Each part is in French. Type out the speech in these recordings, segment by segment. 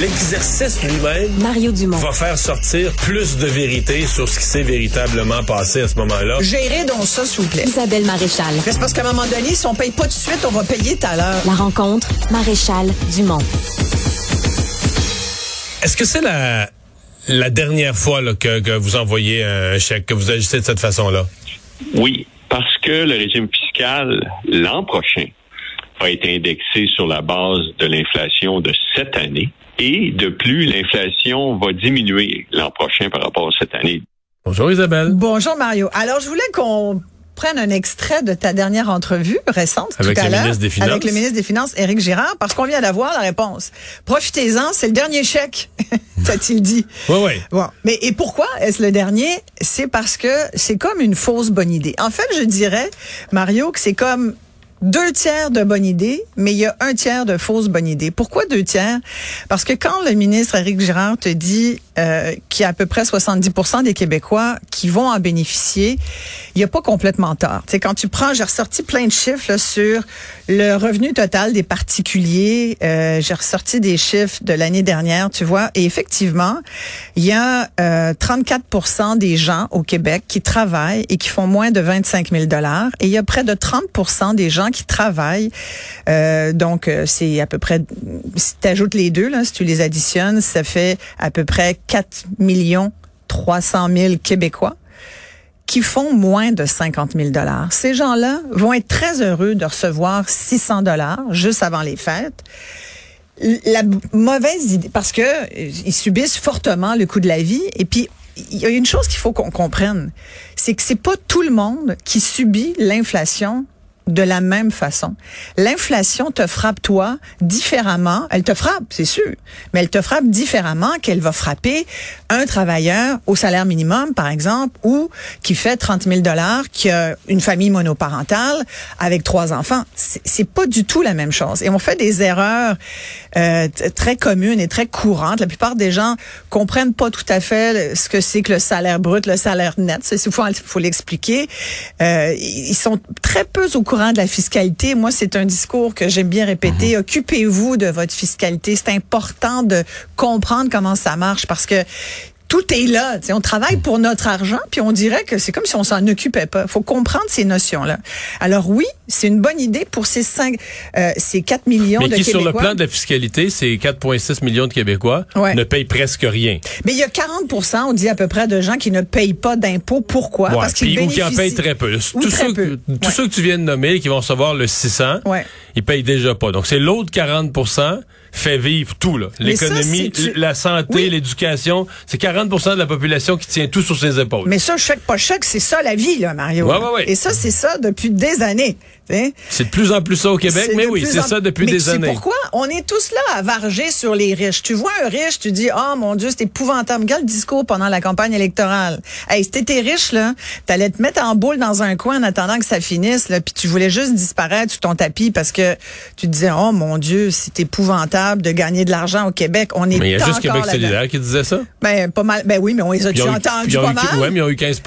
L'exercice lui-même Mario Dumont. va faire sortir plus de vérité sur ce qui s'est véritablement passé à ce moment-là. Gérez donc ça, s'il vous plaît. Isabelle Maréchal. C'est parce qu'à un moment donné, si on paye pas tout de suite, on va payer tout à l'heure. La rencontre, Maréchal Dumont. Est-ce que c'est la, la dernière fois là, que, que vous envoyez un chèque, que vous agissez de cette façon-là? Oui, parce que le régime fiscal, l'an prochain, a été indexé sur la base de l'inflation de cette année. Et de plus, l'inflation va diminuer l'an prochain par rapport à cette année. Bonjour Isabelle. Bonjour Mario. Alors, je voulais qu'on prenne un extrait de ta dernière entrevue récente Avec tout à le l'heure ministre des Finances. avec le ministre des Finances Éric Girard parce qu'on vient d'avoir la réponse. Profitez-en, c'est le dernier chèque, t'a-t-il dit. Oui, oui. Bon, mais et pourquoi est-ce le dernier? C'est parce que c'est comme une fausse bonne idée. En fait, je dirais Mario que c'est comme deux tiers de bonne idée, mais il y a un tiers de fausse bonne idée. Pourquoi deux tiers? Parce que quand le ministre Éric Girard te dit euh, qu'il y a à peu près 70 des Québécois qui vont en bénéficier, il n'y a pas complètement tort. Sais, quand tu prends, j'ai ressorti plein de chiffres là, sur le revenu total des particuliers. Euh, j'ai ressorti des chiffres de l'année dernière, tu vois, et effectivement, il y a euh, 34 des gens au Québec qui travaillent et qui font moins de 25 000 dollars, et il y a près de 30 des gens qui travaillent. Euh, donc, euh, c'est à peu près, si tu ajoutes les deux, là, si tu les additionnes, ça fait à peu près 4 millions 300 000 Québécois qui font moins de 50 000 dollars. Ces gens-là vont être très heureux de recevoir 600 dollars juste avant les fêtes. La mauvaise idée, parce que euh, ils subissent fortement le coût de la vie, et puis il y a une chose qu'il faut qu'on comprenne, c'est que c'est pas tout le monde qui subit l'inflation de la même façon. L'inflation te frappe toi différemment. Elle te frappe, c'est sûr, mais elle te frappe différemment qu'elle va frapper un travailleur au salaire minimum, par exemple, ou qui fait 30 000 dollars, qui a une famille monoparentale avec trois enfants. C'est pas du tout la même chose. Et on fait des erreurs euh, très communes et très courantes. La plupart des gens comprennent pas tout à fait ce que c'est que le salaire brut, le salaire net. C'est faut, faut l'expliquer. Euh, ils sont très peu au courant de la fiscalité. Moi, c'est un discours que j'aime bien répéter. Occupez-vous de votre fiscalité. C'est important de comprendre comment ça marche parce que tout est là. T'sais, on travaille pour notre argent, puis on dirait que c'est comme si on s'en occupait pas. faut comprendre ces notions-là. Alors oui, c'est une bonne idée pour ces cinq, euh, ces 4 millions Mais de qui, Québécois. sur le plan de la fiscalité, ces 4,6 millions de Québécois Ouais. ne payent presque rien. Mais il y a 40% on dit à peu près, de gens qui ne payent pas d'impôts. Pourquoi? Ouais, Parce qu'ils puis- ou qui en bénéficient. payent très peu. Ou tous très ceux, peu. tous Ouais. ceux que tu viens de nommer qui vont recevoir le 600, Ouais. ils payent déjà pas. Donc c'est l'autre 40 fait vivre tout L'économie, tu- la santé, Oui. l'éducation, c'est 40% de la population qui tient tout sur ses épaules. Mais ça, chèque pas chèque, c'est ça la vie, là, Mario. Ouais, ouais, ouais. Et ça, c'est ça depuis des années. C'est de plus en plus ça au Québec, mais oui, c'est en- ça depuis Mais des tu sais années. pourquoi? On est tous là à varger sur les riches. Tu vois un riche, tu dis, oh mon Dieu, c'est épouvantable. Regarde le discours pendant la campagne électorale. Hey, si t'étais riche, là, t'allais te mettre en boule dans un coin en attendant que ça finisse, là, puis tu voulais juste disparaître sur ton tapis parce que tu te disais, oh mon Dieu, c'est épouvantable de gagner de l'argent au Québec. On est Mais il y a juste Québec solidaire qui disait ça. Ben, pas mal. Ben oui, mais on les a Ils déjà ont eu- entendus ils pas mal? ouais, mais ils ont eu 15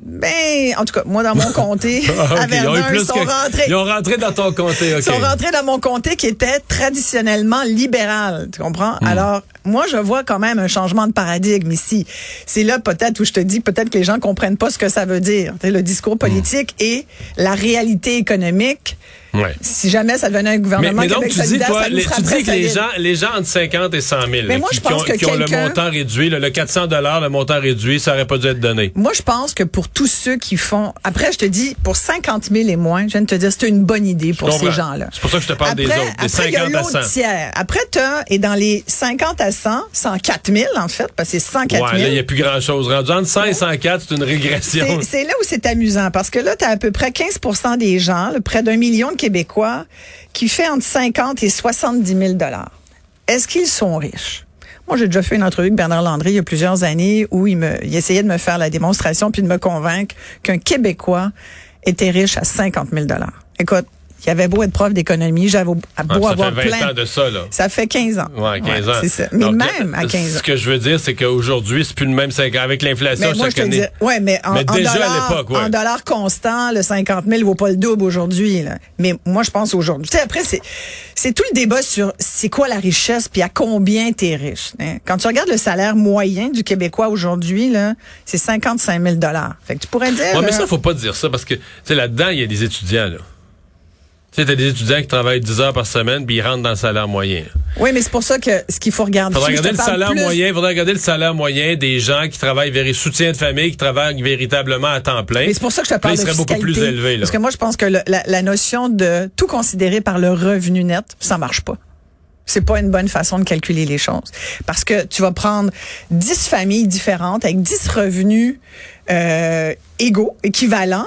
Ben, en tout cas, moi, dans mon comté, Ah, ok, à ils Verdun, plus ils sont que- rentrés. Ils ont rentré dans ton comté, OK. Ils sont rentrés dans mon comté qui était traditionnellement libéral, tu comprends? Hmm. Alors, moi, je vois quand même un changement de paradigme ici. C'est là peut-être où je te dis peut-être que les gens comprennent pas ce que ça veut dire. Le discours Hmm. politique et la réalité économique. Ouais. Si jamais ça devenait un Mais, gouvernement mais donc, Québec tu dis, solidaire, toi, ça les, tu dis que les gens, les gens entre 50 et 100 000, Mais là, moi, qui, je qui ont, pense que qui ont le montant réduit, le 400 le montant réduit, ça aurait pas dû être donné. Moi, je pense que pour tous ceux qui font, après, je te dis, pour 50 000 et moins, je viens de te dire, c'est une bonne idée pour ces gens-là. C'est pour ça que je te parle des autres, des après, il y a 50 à l'autre 100. tiers. Après, t'as, et dans les 50 à 100, 104 000, en fait, parce que c'est 104 000. Ouais, là, il n'y a plus grand-chose. Rendu entre 100 et 104, c'est une régression. C'est- C'est là où c'est amusant parce que là, tu as à peu près 15% des gens, là, près d'un million de Québécois, qui fait entre 50 et 70 000 dollars. Est-ce qu'ils sont riches? Moi, j'ai déjà fait une entrevue avec Bernard Landry il y a plusieurs années où il, essayait de me faire la démonstration puis de me convaincre qu'un Québécois était riche à 50 000 dollars. Écoute, il avait beau être prof d'économie, j'avais beau Ah, avoir ça fait 20 plein. ans de ça, là. Ça fait 15 ans. Ouais, 15 ans. c'est ça. Mais Donc, même à 15 ans. Ce que je veux dire, c'est qu'aujourd'hui, c'est plus le même 5 ans. Avec l'inflation chaque je année. ouais, mais en, Mais en déjà à dollars, l'époque, ouais. en dollars constants, le 50 000 vaut pas le double aujourd'hui. Mais moi, je pense aujourd'hui. Tu sais, après, c'est c'est tout le débat sur c'est quoi la richesse, puis à combien t'es riche. hein. Quand tu regardes le salaire moyen du Québécois aujourd'hui, là, c'est 55 000 dollars. Fait que tu pourrais dire. Ouais, mais ça, faut pas dire ça parce que, tu sais, là-dedans, il y a des étudiants, là. Tu sais, t'as des étudiants qui travaillent 10 heures par semaine, puis ils rentrent dans le salaire moyen. Oui, mais c'est pour ça que ce qu'il faut regarder. Faudrait regarder le salaire plus- moyen, faudrait regarder le salaire moyen des gens qui travaillent vers soutien de famille, qui travaillent véritablement à temps plein. Mais c'est pour ça que je te là, parle il de beaucoup plus élevé, là. Parce que moi, je pense que le- la, la notion de tout considérer par le revenu net, ça marche pas. C'est pas une bonne façon de calculer les choses. Parce que tu vas prendre 10 familles différentes avec 10 revenus euh, égaux, équivalents,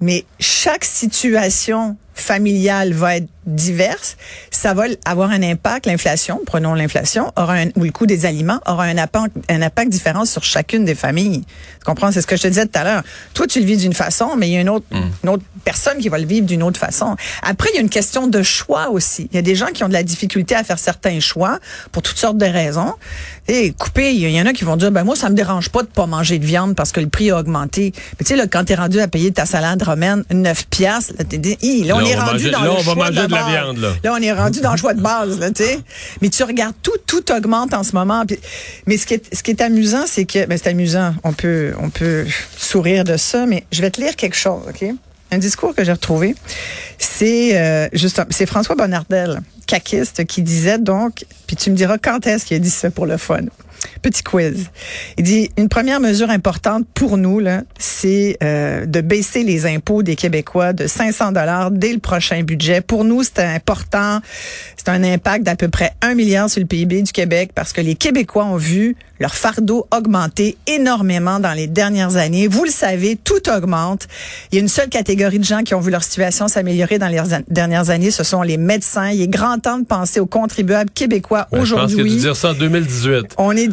mais chaque situation familiale va être diverse. Ça va avoir un impact, l'inflation, prenons l'inflation, aura un, ou le coût des aliments, aura un impact, un impact différent sur chacune des familles. Tu comprends? C'est ce que je te disais tout à l'heure. Toi, tu le vis d'une façon, mais il y a une autre, une autre personne qui va le vivre d'une autre façon. Après, il y a une question de choix aussi. Il y a des gens qui ont de la difficulté à faire certains choix pour toutes sortes de raisons. Et couper, il y en a qui vont dire, ben moi, ça me dérange pas de pas manger de viande parce que le prix a augmenté. Mais tu sais, là, quand t'es rendu à payer ta salade romaine 9 piastres, là, t'es dit, là, on Là, est on rendu dans le choix de la viande, là. Là, on est rendu dans le choix de base, là, tu sais. Mais tu regardes tout, tout augmente en ce moment. Puis- mais ce qui est, ce qui est amusant, c'est que, ben, c'est amusant. On peut, on peut sourire de ça, mais je vais te lire quelque chose, OK? Un discours que j'ai retrouvé. C'est, euh, juste, c'est François Bonnardel, caquiste, qui disait donc, puis tu me diras quand est-ce qu'il a dit ça pour le fun. Petit quiz. Il dit une première mesure importante pour nous là, c'est euh, de baisser les impôts des Québécois de 500 dollars dès le prochain budget. Pour nous, c'est important. C'est un impact d'à peu près 1 milliard sur le PIB du Québec parce que les Québécois ont vu leur fardeau augmenter énormément dans les dernières années. Vous le savez, tout augmente. Il y a une seule catégorie de gens qui ont vu leur situation s'améliorer dans les dernières années, ce sont les médecins. Il est grand temps de penser aux contribuables québécois Ben, Je pense aujourd'hui. dire ça en 2018. On est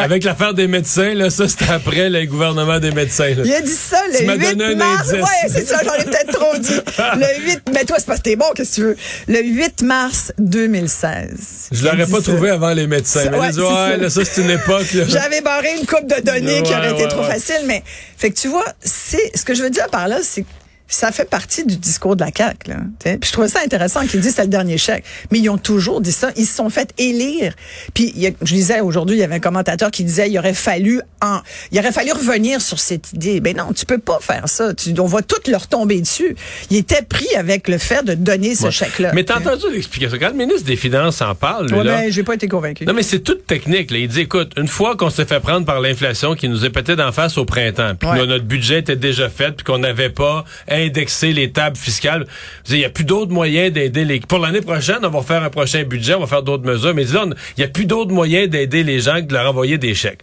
Avec l'affaire des médecins, là, ça, c'était après le gouvernement des médecins. là. Il a dit ça le Tu m'as 8 donné un mars. Ouais, c'est ça, j'en ai peut-être trop dit. Le 8, mais toi, c'est parce que t'es bon, qu'est-ce que tu veux? Le 8 mars 2016. Je l'aurais pas ça. trouvé avant les médecins. Ça- Mais ouais, dit, ouais, ça. là, ça, c'est une époque. J'avais barré une coupe de données qui aurait été trop facile, mais fait que tu vois, c'est ce que je veux dire par là, c'est que ça fait partie du discours de la CAQ. Là, tu sais. Puis je trouvais ça intéressant qu'ils disent c'était le dernier chèque. Mais ils ont toujours dit ça. Ils se sont fait élire. Puis il y a- je disais aujourd'hui, il y avait un commentateur qui disait il aurait fallu en, il aurait fallu revenir sur cette idée. Ben non, tu peux pas faire ça. Tu, on va toutes leur tomber dessus. Ils étaient pris avec le fait de donner ce chèque-là. Mais t'as entendu l'explication. Quand le ministre des Finances en parle, Ouais, là, ben, j'ai pas été convaincu. Non, mais c'est toute technique. Là. Il dit, écoute, une fois qu'on s'est fait prendre par l'inflation qui nous est pété d'en face au printemps, puis Ouais. notre budget était déjà fait, puis qu'on n'avait pas indexé les tables fiscales, il n'y a plus d'autres moyens d'aider les... Pour l'année prochaine, on va faire un prochain budget, on va faire d'autres mesures, mais disons, il n'y a plus d'autres moyens d'aider les gens que de leur envoyer des chèques.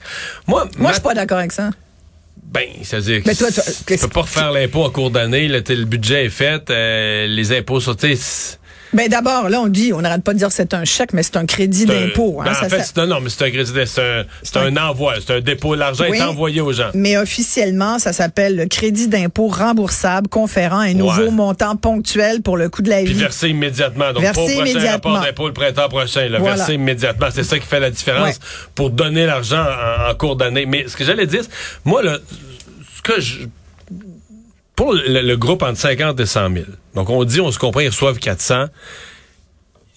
Moi, Moi, ma- je suis pas d'accord avec ça. ben, c'est-à-dire Mais toi, que toi, tu peux pas refaire l'impôt en cours d'année, le budget est fait, euh, les impôts sont... Ben d'abord, là, on dit, on n'arrête pas de dire que c'est un chèque, mais c'est un crédit d'impôt. hein, ben, ça- en fait, ça- un, non, mais c'est un crédit, c'est un, c'est un envoi, c'est un dépôt. L'argent Oui. est envoyé aux gens. Mais officiellement, ça s'appelle le crédit d'impôt remboursable conférant un nouveau Ouais. montant ponctuel pour le coût de la Puis vie. versé immédiatement. Donc, Versé pas au prochain immédiatement. rapport d'impôt le printemps prochain. Là, Voilà. Versé immédiatement. C'est ça qui fait la différence Ouais. pour donner l'argent en, en cours d'année. Mais ce que j'allais dire, moi, là, ce que je... Pour le, le groupe entre 50 et 100 000, donc on dit, on se comprend, ils reçoivent 400,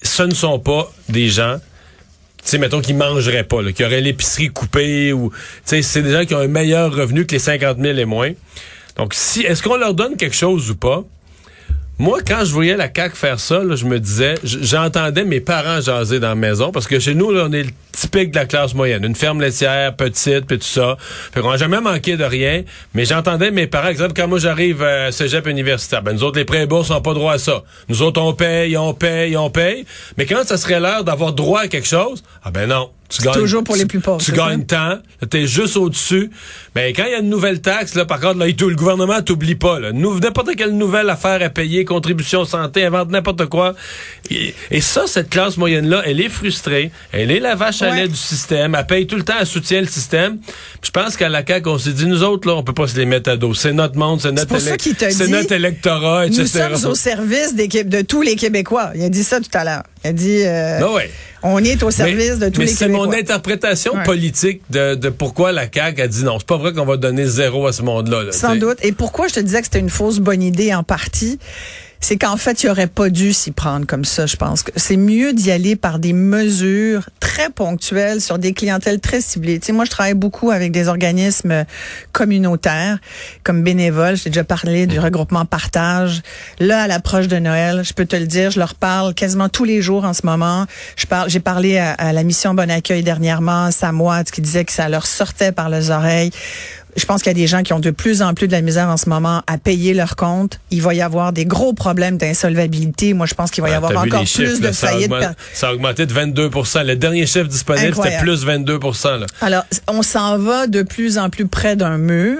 ce ne sont pas des gens tu sais, mettons qu'ils mangeraient pas, qui auraient l'épicerie coupée ou, tu sais, c'est des gens qui ont un meilleur revenu que les 50 000 et moins. Donc, si, est-ce qu'on leur donne quelque chose ou pas? Moi, quand je voyais la CAQ faire ça, là, je me disais, j'entendais mes parents jaser dans la maison, parce que chez nous, là, on est le typique de la classe moyenne. Une ferme laitière, petite, puis tout ça. Fait qu'on n'a jamais manqué de rien, mais j'entendais mes parents, exemple, quand moi j'arrive à cégep universitaire, ben nous autres, les prêts bourses n'ont pas droit à ça. Nous autres, on paye, on paye, on paye. Mais quand ça serait l'heure d'avoir droit à quelque chose, ah ben non. Tu gagnes, toujours pour les plus pauvres, Tu, gagnes tant, t'es juste au-dessus. Mais quand il y a une nouvelle taxe, là, par contre, là, le gouvernement t'oublie pas. N'importe quelle nouvelle affaire à payer, contribution santé, invente n'importe quoi. Et, et ça, cette classe moyenne-là, elle est frustrée. Elle est la vache à lait du système. Elle paye tout le temps, elle soutient le système. Puis Je pense qu'à la CAQ, on s'est dit, nous autres, là, on peut pas se les mettre à dos. C'est notre monde, c'est notre, c'est notre électorat, etc. Nous sommes au service des, de tous les Québécois. Il a dit ça tout à l'heure. Il a dit, euh, Ah ouais. On est au service mais, de tous mais les c'est mon interprétation Ouais. politique de, de pourquoi la CAQ a dit non. C'est pas vrai qu'on va donner zéro à ce monde-là. là, Sans t'sais. doute. Et pourquoi je te disais que c'était une fausse bonne idée en partie? C'est qu'en fait, il aurait pas dû s'y prendre comme ça, je pense. que C'est mieux d'y aller par des mesures très ponctuelles sur des clientèles très ciblées. Tu sais, moi, je travaille beaucoup avec des organismes communautaires, comme bénévoles. J'ai déjà parlé du regroupement Partage. Là, à l'approche de Noël, je peux te le dire, je leur parle quasiment tous les jours en ce moment. Je parle, j'ai parlé à, à la mission Bon Accueil dernièrement, Samoa, qui disait que ça leur sortait par les oreilles. Je pense qu'il y a des gens qui ont de plus en plus de la misère en ce moment à payer leurs comptes. Il va y avoir des gros problèmes d'insolvabilité. Moi, je pense qu'il va y Ah, avoir encore plus chiffres, de là, ça, a faillites. augmenté, ça a augmenté de 22% Le dernier chiffre disponible, c'était plus 22 là. Alors, on s'en va de plus en plus près d'un mur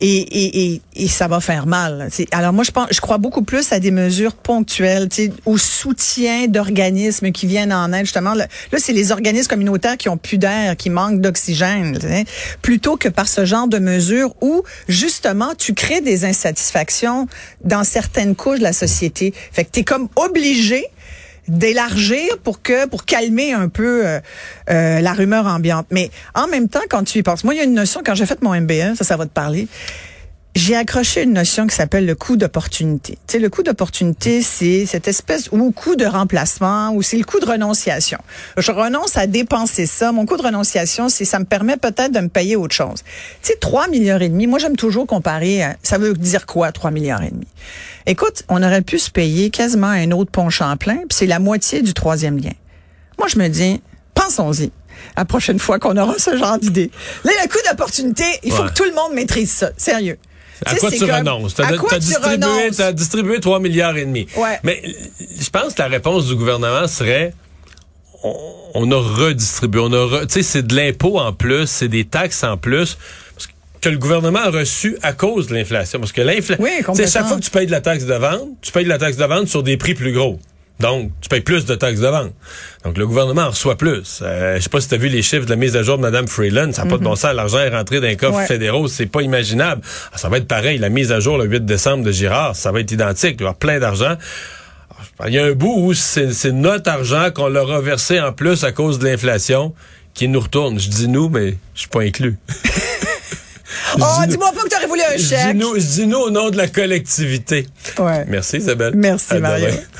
et, et, et, et ça va faire mal. tu sais. Alors moi, je pense, je crois beaucoup plus à des mesures ponctuelles, au soutien d'organismes qui viennent en aide. Justement, là, c'est les organismes communautaires qui ont plus d'air, qui manquent d'oxygène, plutôt que par ce genre de mesures où justement tu crées des insatisfactions dans certaines couches de la société. Fait que t'es comme obligé d'élargir pour que pour calmer un peu euh, euh, la rumeur ambiante. Mais en même temps, quand tu y penses, moi, il y a une notion quand j'ai fait mon MBA, ça, ça va te parler. J'ai accroché une notion qui s'appelle le coût d'opportunité. Tu sais, le coût d'opportunité, c'est cette espèce ou coût de remplacement ou c'est le coût de renonciation. Je renonce à dépenser ça. Mon coût de renonciation, c'est ça me permet peut-être de me payer autre chose. Tu sais, 3 milliards et demi. Moi, j'aime toujours comparer. à- ça veut dire quoi, 3 milliards et demi? Écoute, on aurait pu se payer quasiment un autre pont Champlain, puis c'est la moitié du troisième lien. Moi, je me dis, pensons-y. La prochaine fois qu'on aura ce genre d'idée. Là, le coût d'opportunité, il faut que tout le monde maîtrise ça. Sérieux. À quoi tu comme- renonces? T'as tu distribué, t'as distribué 3 milliards et demi. Ouais. Mais je pense que la réponse du gouvernement serait on, on a redistribué, on a re- tu sais c'est de l'impôt en plus, c'est des taxes en plus que- le gouvernement a reçu à cause de l'inflation parce que l'inflation Oui, chaque fois que tu payes de la taxe de vente, tu payes de la taxe de vente sur des prix plus gros. Donc, tu payes plus de taxes de vente. Donc, le gouvernement en reçoit plus. Euh, je sais pas si tu as vu les chiffres de la mise à jour de Mme Freeland. Ça n'a pas de bon sens. L'argent est rentré dans les coffres Mhm. Ouais. fédéraux. C'est pas imaginable. Ah, ça va être pareil. La mise à jour le 8 décembre de Girard, ça va être identique. Il va y avoir plein d'argent. Il y a un bout où c'est notre argent qu'on leur a versé en plus à cause de l'inflation qui nous retourne. Je dis nous, mais je suis pas inclus. Oh, dis-moi pas que tu aurais voulu un je dis chèque. nous, je dis nous au nom de la collectivité. Ouais. Merci Isabelle. Merci, À Mario. demain.